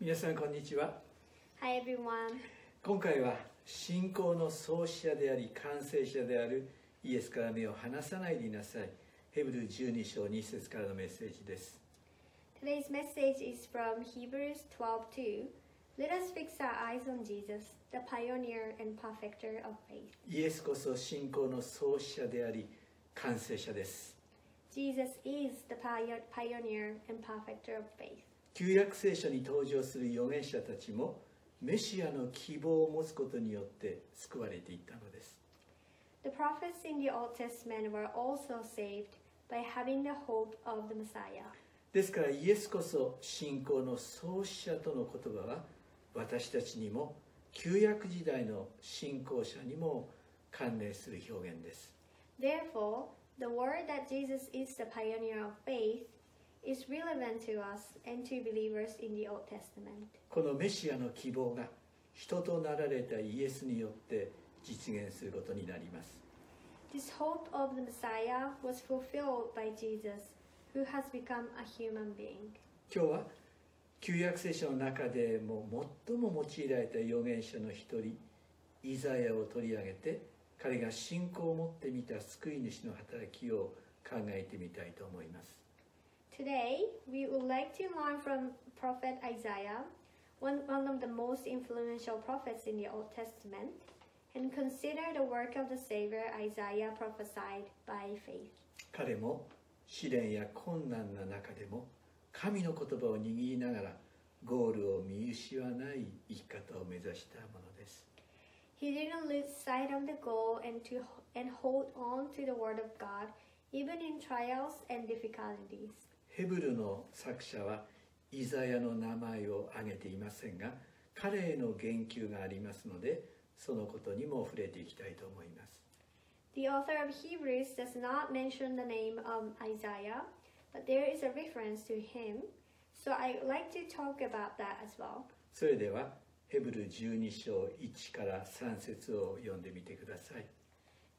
皆さんこんにちは Hi everyone. 今回は信仰の創始者であり完成者であるイエスから目を離さないでいなさいヘブル12章2節からのメッセージです Today's message is from Hebrews 12:2. Let us fix our eyes on Jesus, the pioneer and perfecter of faith. イエスこそ信仰の創始者であり完成者です Jesus is the pio- pioneer and perfecter of faith. 旧約聖書に登場する預言者たちもメシアの希望を持つことによって救われていったのです The prophets in the Old Testament were also saved by having the hope of the Messiah. ですからイエスこそ信仰の創始者との言葉は私たちにも旧約時代の信仰者にも関連する表現です Therefore, the word that Jesus is the pioneer of faith is relevant to us and to believers in the Old Testament. このメシアの希望が人となられたイエスによって実現することになります This hope of the Messiah was fulfilled by Jesus, who has become a human being. 今日は旧約聖書の中でも最も用いられた預言者の一人イザヤを取り上げて彼が信仰を持ってみた救い主の働きを考えてみたいと思います Today, we would like to learn from Prophet Isaiah, one, one of the most influential prophets in the Old Testament, and consider the work of the Savior Isaiah prophesied by faith. 彼も試練や困難な中でも神の言葉を握りながらゴールを見失わない生き方を目指したものです He didn't lose sight of the goal and to and hold on to the word of God even in trials and difficulties. ヘブルの作者はイザヤの名前を挙げていませんが彼への言及がありますのでそのことにも触れていきたいと思います The author of Hebrews does not mention the name of Isaiah, but there is a reference to him, so I would like to talk about that as well. それではヘブル12章1から3節を読んでみてください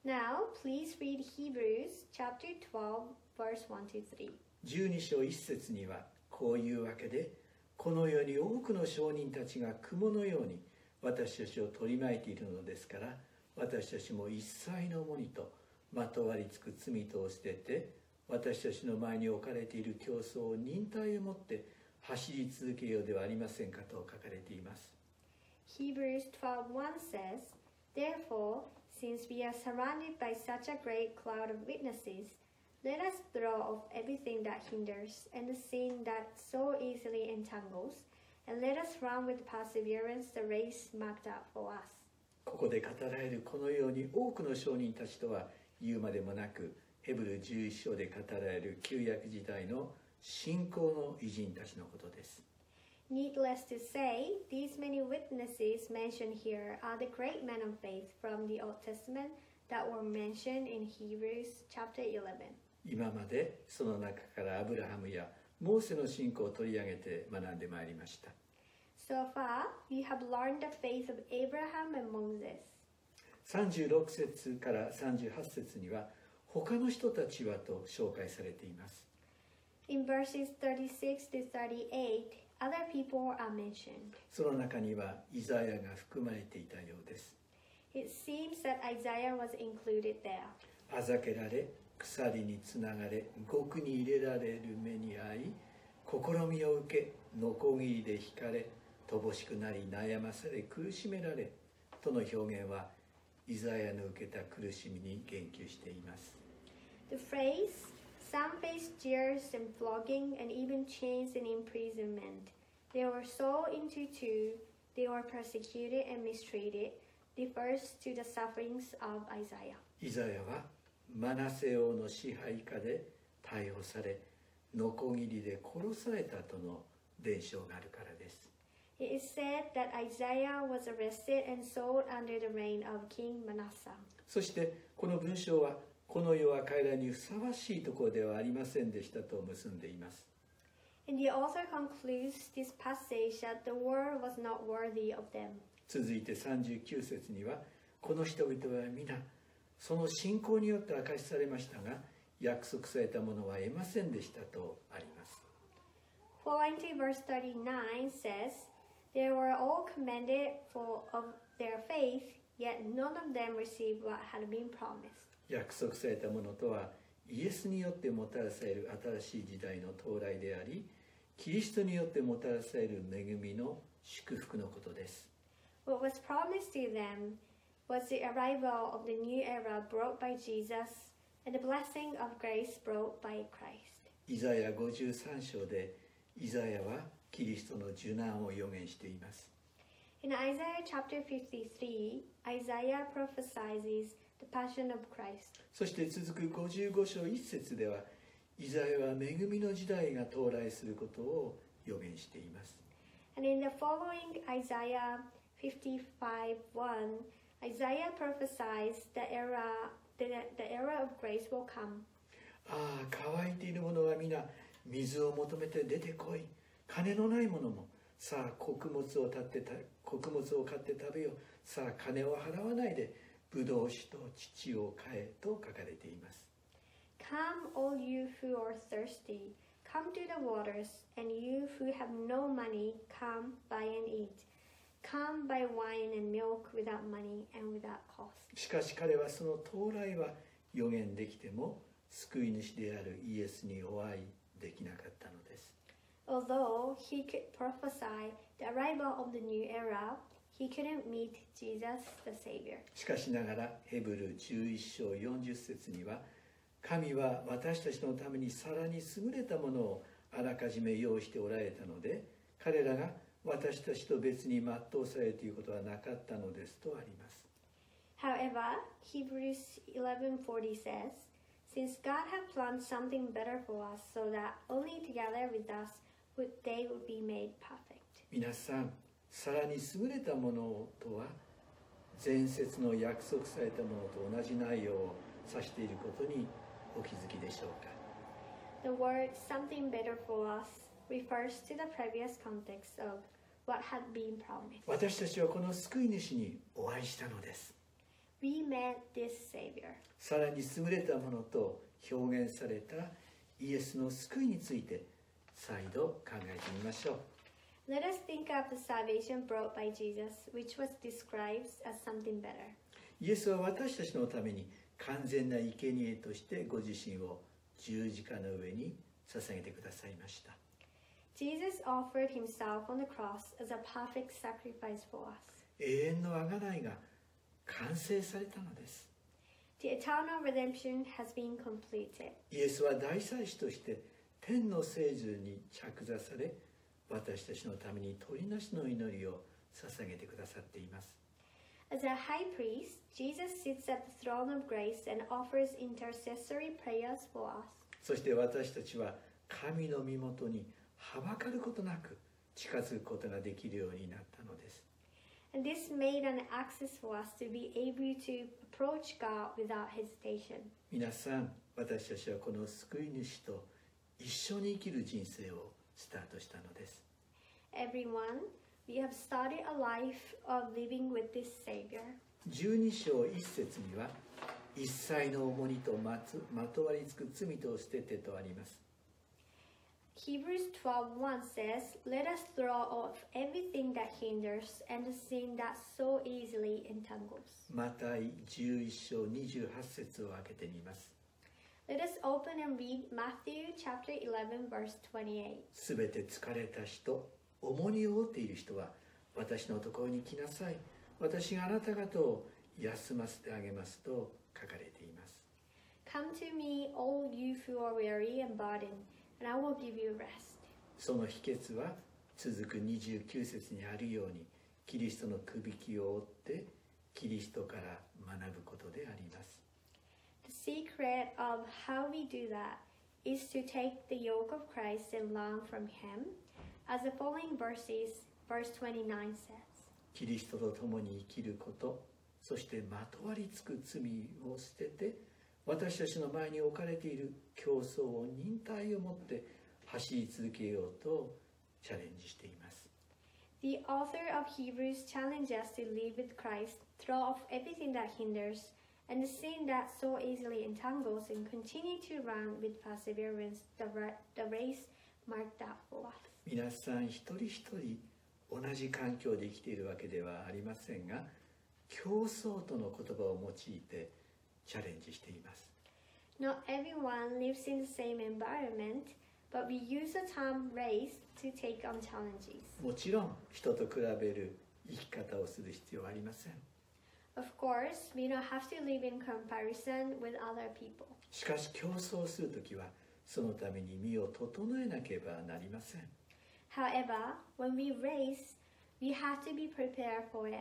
Now, please read Hebrews chapter 12, verse 1 to 3. 12章1節にはこういうわけでこの世に多くの証人たちが雲のように私たちを取り巻いているのですから私たちも一切のもにとまとわりつく罪とを捨てて私たちの前に置かれている競争を忍耐を持って走り続けようではありませんかと書かれています。Hebrews 12:1 says, Therefore, since we are surrounded by such a great cloud of witnesses, let us throw off everything that hinders and the sin that so easily entangles, and let us run with perseverance the race marked out for us. ここで語られるこのように多くの証人たちとは言うまでもなくヘブル11章で語られる旧約時代の信仰の偉人たちのことです Needless to say, these many witnesses mentioned here are the great men of faith from the Old Testament that were mentioned in Hebrews chapter 11. 今までその中からアブラハムやモーセの信仰を取り上げて学んでまいりました So far, we have learned the faith of Abraham and Moses. 36節から38節には他の人たちはと紹介されています In verses 36 to 38, other people are mentioned. その中にはイザヤが含まれていたようです It seems that Isaiah was included there. あざけられ鎖につながれ獄に入れられる目に遭い試みを受けノコギリで引かれ乏しくなり悩まされ苦しめられとの表現はイザヤの受けた苦しみに言及しています The phrase, some faced jeers and flogging and even chains and imprisonment. They were sold into two, they were persecuted and mistreated, refers to the sufferings of Isaiah. イザヤはマナセ王の支配下で逮捕されノコギリで殺されたとの伝承があるからです It is said that Isaiah was arrested and sold under the reign of King Manasseh. そしてこの文章はこの世は彼らにふさわしいところではありませんでしたと結んでいます And the author concludes this passage that the world was not worthy of them. 続いて39節にはこの人々は皆その信仰によって明かしされましたが約束されたものは得ませんでしたとあります Following to verse 39 says, They were all commended for of their faith, yet none of them received what had been promised. 約束されたものとはイエスによってもたらされる新しい時代の到来でありキリストによってもたらされる恵みの祝福のことです What was promised to them was the arrival of the new era brought by Jesus and the blessing of grace brought by Christ. イザヤ53章でイザヤはキリストの受難を予言しています In Isaiah chapter 53, Isaiah prophesies the passion of Christ. そして続く55章1節ではイザヤは恵みの時代が到来することを予言しています And in the following Isaiah 55 1, Isaiah prophesies the era, the, the era of grace will come. ああ乾いている者は皆水を求めて出てこい金のない者もさあ穀物を立ってた穀物を買って食べよさあ金を払わないでブドウ酒と乳を買えと書かれています Come, all you who are thirsty, come to the waters, and you who have no money, come buy and eat. しかし彼はその到来は予言できても救い主であるイエスにお会いできなかったのです。しかしながら、ヘブル11章40節には、神は私たちのためにさに優れたものをあらかじめ用意しておられたので、彼らが私たちと別に全うされるということはなかったのですとあります However, Hebrews 11:40 says, "Since God had planned something better for us, so that only together with us would they would be made perfect." 皆さんさらに優れたものとは前節の約束されたものと同じ内容を指していることにお気づきでしょうか The word "something better for us" refers to the previous context of what had been promised. 私たちはこの救い主にお会いしたのです We met this Savior. さらに優れたものと表現されたイエスの救いについて再度考えてみましょう Let us think of the salvation brought by Jesus, which was described as something better. イエスは私たちのために完全な生贄としてご自身を十字架の上に捧げてくださいました Jesus offered himself on the cross as a perfect sacrifice for us. 永遠の贖いが完成されたのです The eternal redemption has been completed. イエスは大祭司として天の聖樹に着座され私たちのために鳥なしの祈りを捧げてくださっています As a high priest, Jesus sits at the throne of grace and offers intercessory prayers for us. そして私たちは神の身元にはばかることなく近づくことができるようになったのです And this made an access for us to be able to approach God without hesitation. 皆さん私たちはこの救い主と一緒に生きる人生をスタートしたのです Everyone, we have started a life of living with this Savior. 12章1節には一切の重荷とまつまとわりつく罪と捨ててとあります Hebrews 12:1 says, "Let us throw off everything that hinders and the sin that so easily entangles." マタイ11章28節を開けてみます Let us open and read Matthew chapter 11 verse 28. すべて疲れた人重荷を負っている人は私のところに来なさい私があなた方を休ませてあげますと書かれています Come to me, all you who are weary and burdened, and I will give you rest. その秘訣は続く29節にあるようにキリストのくびきを追ってキリストから学ぶことであります The secret of how we do that is to take the yoke of Christ and learn from him, as the following verses, verse 29 says. キリストと共に生きることそしてまとわりつく罪を捨てて私たちの前に置かれている競争を忍耐を持って走り続けようとチャレンジしています The author of Hebrews challenges us to live with Christ, throw off everything that hinders, and the sin that so easily entangles, and continue to run with perseverance the, the race marked out for us. 皆さん一人一人同じ環境で生きているわけではありませんが競争との言葉を用いてチャレンジしています Not everyone lives in the same environment, but we use the term race to take on challenges. もちろん人と比べる生き方をする必要はありません Of course, we don't have to live in comparison with other people. しかし競争するときはそのために身を整えなければなりません However, when we race, we have to be prepared for it.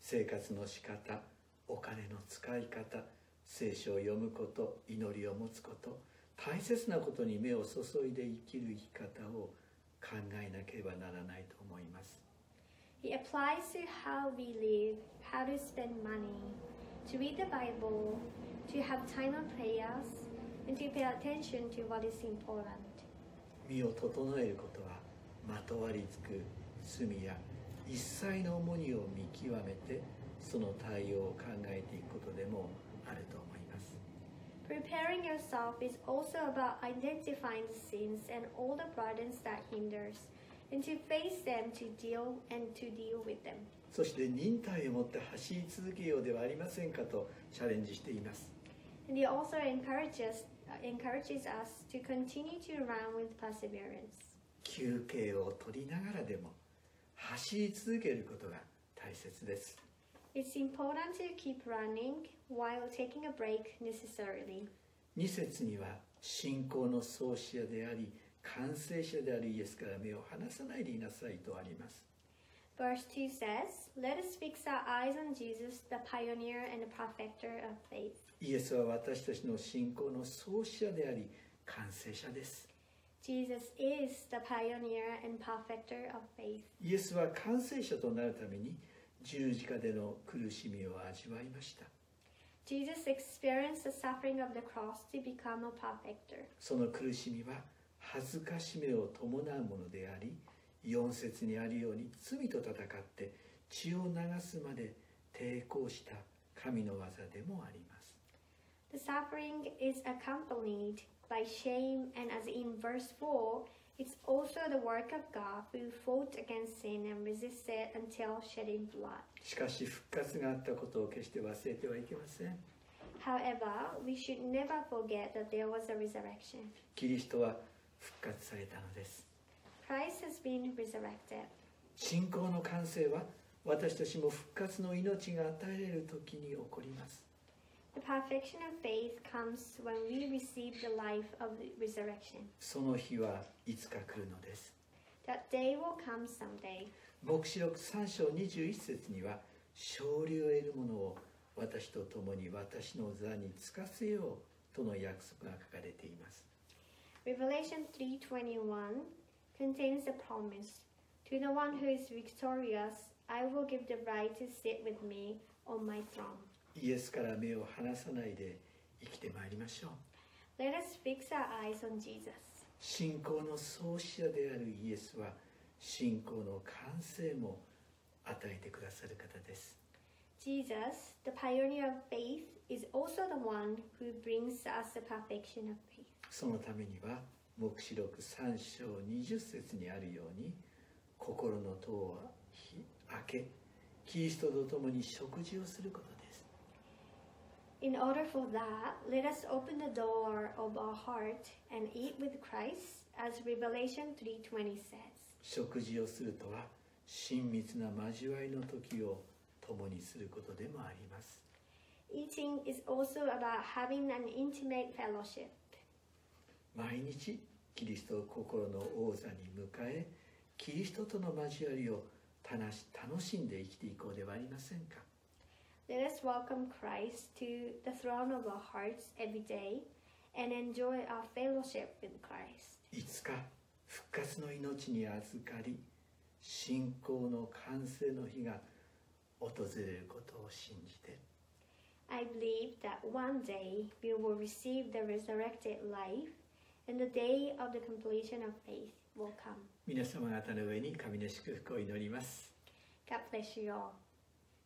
生活の仕方お金の使い方聖書を読むこと祈りを持つこと大切なことに目を注いで生きる生き方を考えなければならないと思います It applies to how we live, how to spend money, to read the Bible, to have time of prayers, and to pay attention to what is important. 身を整えることはまとわりつく罪や一切の重荷を見極めてその対応を考えていくことでもあると思います Preparing yourself is also about identifying the sins and all the burdens that hinders, and to face them to deal and to deal with them. そして忍耐を持って走り続けようではありませんかとチャレンジしています And he also encourages encourages us to continue to run with perseverance. 休憩を取りながらでも走り続けることが大切です It's important to keep running while taking a break necessarily. 2節には信仰の創始者であり完成者であるイエスから目を離さないでいなさいとあります Verse 2 says, Let us fix our eyes on Jesus, the pioneer and the perfecter of faith. イエスは私たちの信仰の創始者であり完成者です Jesus is the pioneer and perfecter of faith. イエスは完成者となるために 十字架での苦しみを味わいました Jesus experienced the suffering of the cross to become a perfecter. その苦しみは恥ずかしめを伴うものであり4節にあるように罪と戦って血を流すまで抵抗した神の技でもあります The suffering is accompanied by shame, and as in verse 4, it's also the work of God who fought against sin and resisted until shedding blood. しかし復活があったことを決して忘れてはいけません However, we should never forget that there was a resurrection. キリストは復活されたのです Christ has been resurrected. 信仰の完成は私たちも復活の命が与えられる時に起こります The perfection of faith comes when we receive the life of the resurrection. その日はいつか来るのです That day will come someday. 黙示録3章21節には勝利を得る者を私と共に私の座につかせようとの約束が書かれています Revelation 3:21 contains the promise, "To the one who is victorious, I will give the right to sit with me on my throne." イエスから目を離さないで生きてまいりましょう Let us fix our eyes on Jesus. 信仰の創始者であるイエスは信仰の完成も与えてくださる方です Jesus, the pioneer of faith, is also the one who brings us the perfection of faith. そのためには黙示録3章20節にあるように心の戸を開けキリストと共に食事をすることです In order for that, let us open the door of our heart and eat with Christ, as Revelation 3:20 says. 食事をするとは親密な交わりの時を共にすることでもあります Eating is also about having an intimate fellowship. 毎日キリストを心の王座に迎えキリストとの交わりを楽し楽しんで生きていこうではありませんか Let us welcome Christ to the throne of our hearts every day and enjoy our fellowship with Christ. いつか復活の命に預かり信仰の完成の日が訪れることを信じて I believe that one day we will receive the resurrected life and the day of the completion of faith will come. 皆様方の上に神の祝福を祈ります God bless you all.